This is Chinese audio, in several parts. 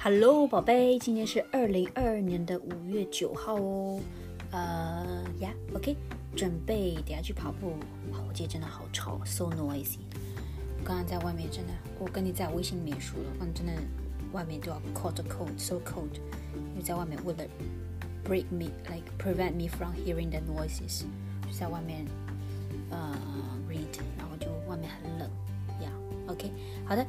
Hello，宝贝，今天是二零二二年的五月九号哦。呃呀，OK，准备等下去跑步。哇，我今天真的好吵，so noisy。我刚刚在外面真的，我跟你在微信里面说了，我真的外面都要 caught a cold，so cold。因为在外面为了 break me，like prevent me from hearing the noises，就在外面呃 read，然后就外面很冷呀。OK，好的。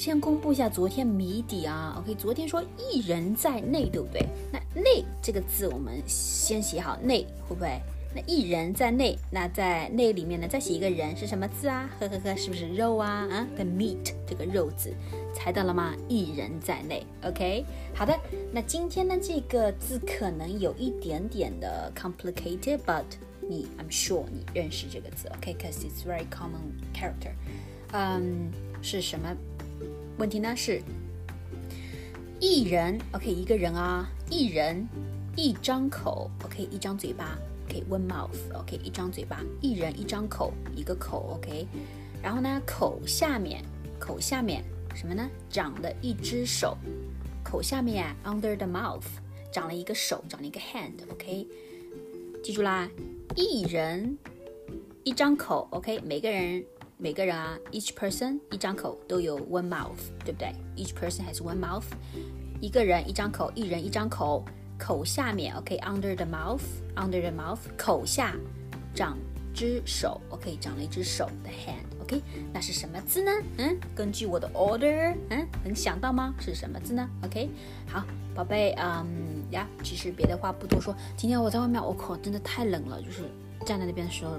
先公布一下昨天谜底啊，OK，昨天说一人在内，对不对？那内这个字我们先写好，内会不会？那一人在内，那在内里面呢，再写一个人是什么字啊？呵呵呵，是不是肉啊？啊，the meat 这个肉字，猜到了吗？一人在内，OK，好的。那今天呢，这个字可能有一点点的 complicated，but 你 I'm sure 你认识这个字，OK，cause it's very common character。嗯，是什么？问题呢是，一人，OK，一个人啊，一人一张口，OK，一张嘴巴，OK，one mouth，OK，一张嘴巴，一人一张口，一个口，OK，然后呢，口下面，口下面什么呢？长了一只手，口下面 under the mouth 长了一个手，长了一个 hand，OK，记住啦，一人一张口，OK，每个人。每个人啊，each person 一张口都有 one mouth，对不对？Each person has one mouth，一个人一张口，一人一张口，口下面，OK，under the mouth，under the mouth，口下长只手，OK，长了一只手的 hand，OK，那是什么字呢？嗯，根据我的 order，嗯，能想到吗？是什么字呢？OK，好，宝贝，嗯呀，其实别的话不多说，今天我在外面，我靠，真的太冷了，就是站在那边的时候。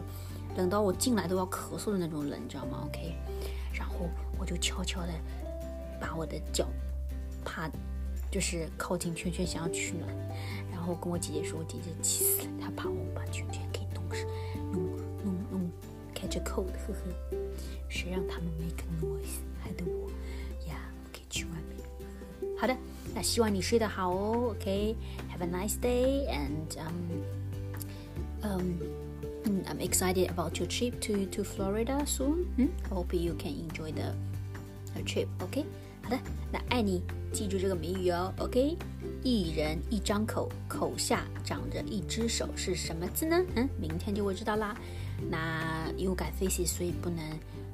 冷到我进来都要咳嗽的那种冷，你知道吗？OK，然后我就悄悄的把我的脚趴，就是靠近圈圈，想要取暖。然后跟我姐姐说，我姐姐气死了，她怕我把圈圈给弄湿，弄弄弄 catch cold，呵呵。谁让他们 make noise，害得我呀，可以去外面。好的，那希望你睡得好哦。OK，have a nice day and um um。I'm excited about your trip to to Florida soon. Hmm? Hope you can enjoy the trip. OK，好的，那爱你，记住这个谜语哦。OK，一人一张口，口下长着一只手，是什么字呢？嗯，明天就会知道啦。那因为改 faces，所以不能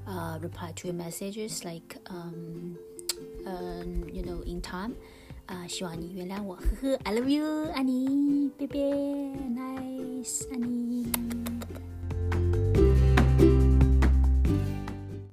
呃 reply to your messages like um um you know in time. 啊，希望你原谅我，呵呵，I love you，爱你，拜拜，nice，爱你。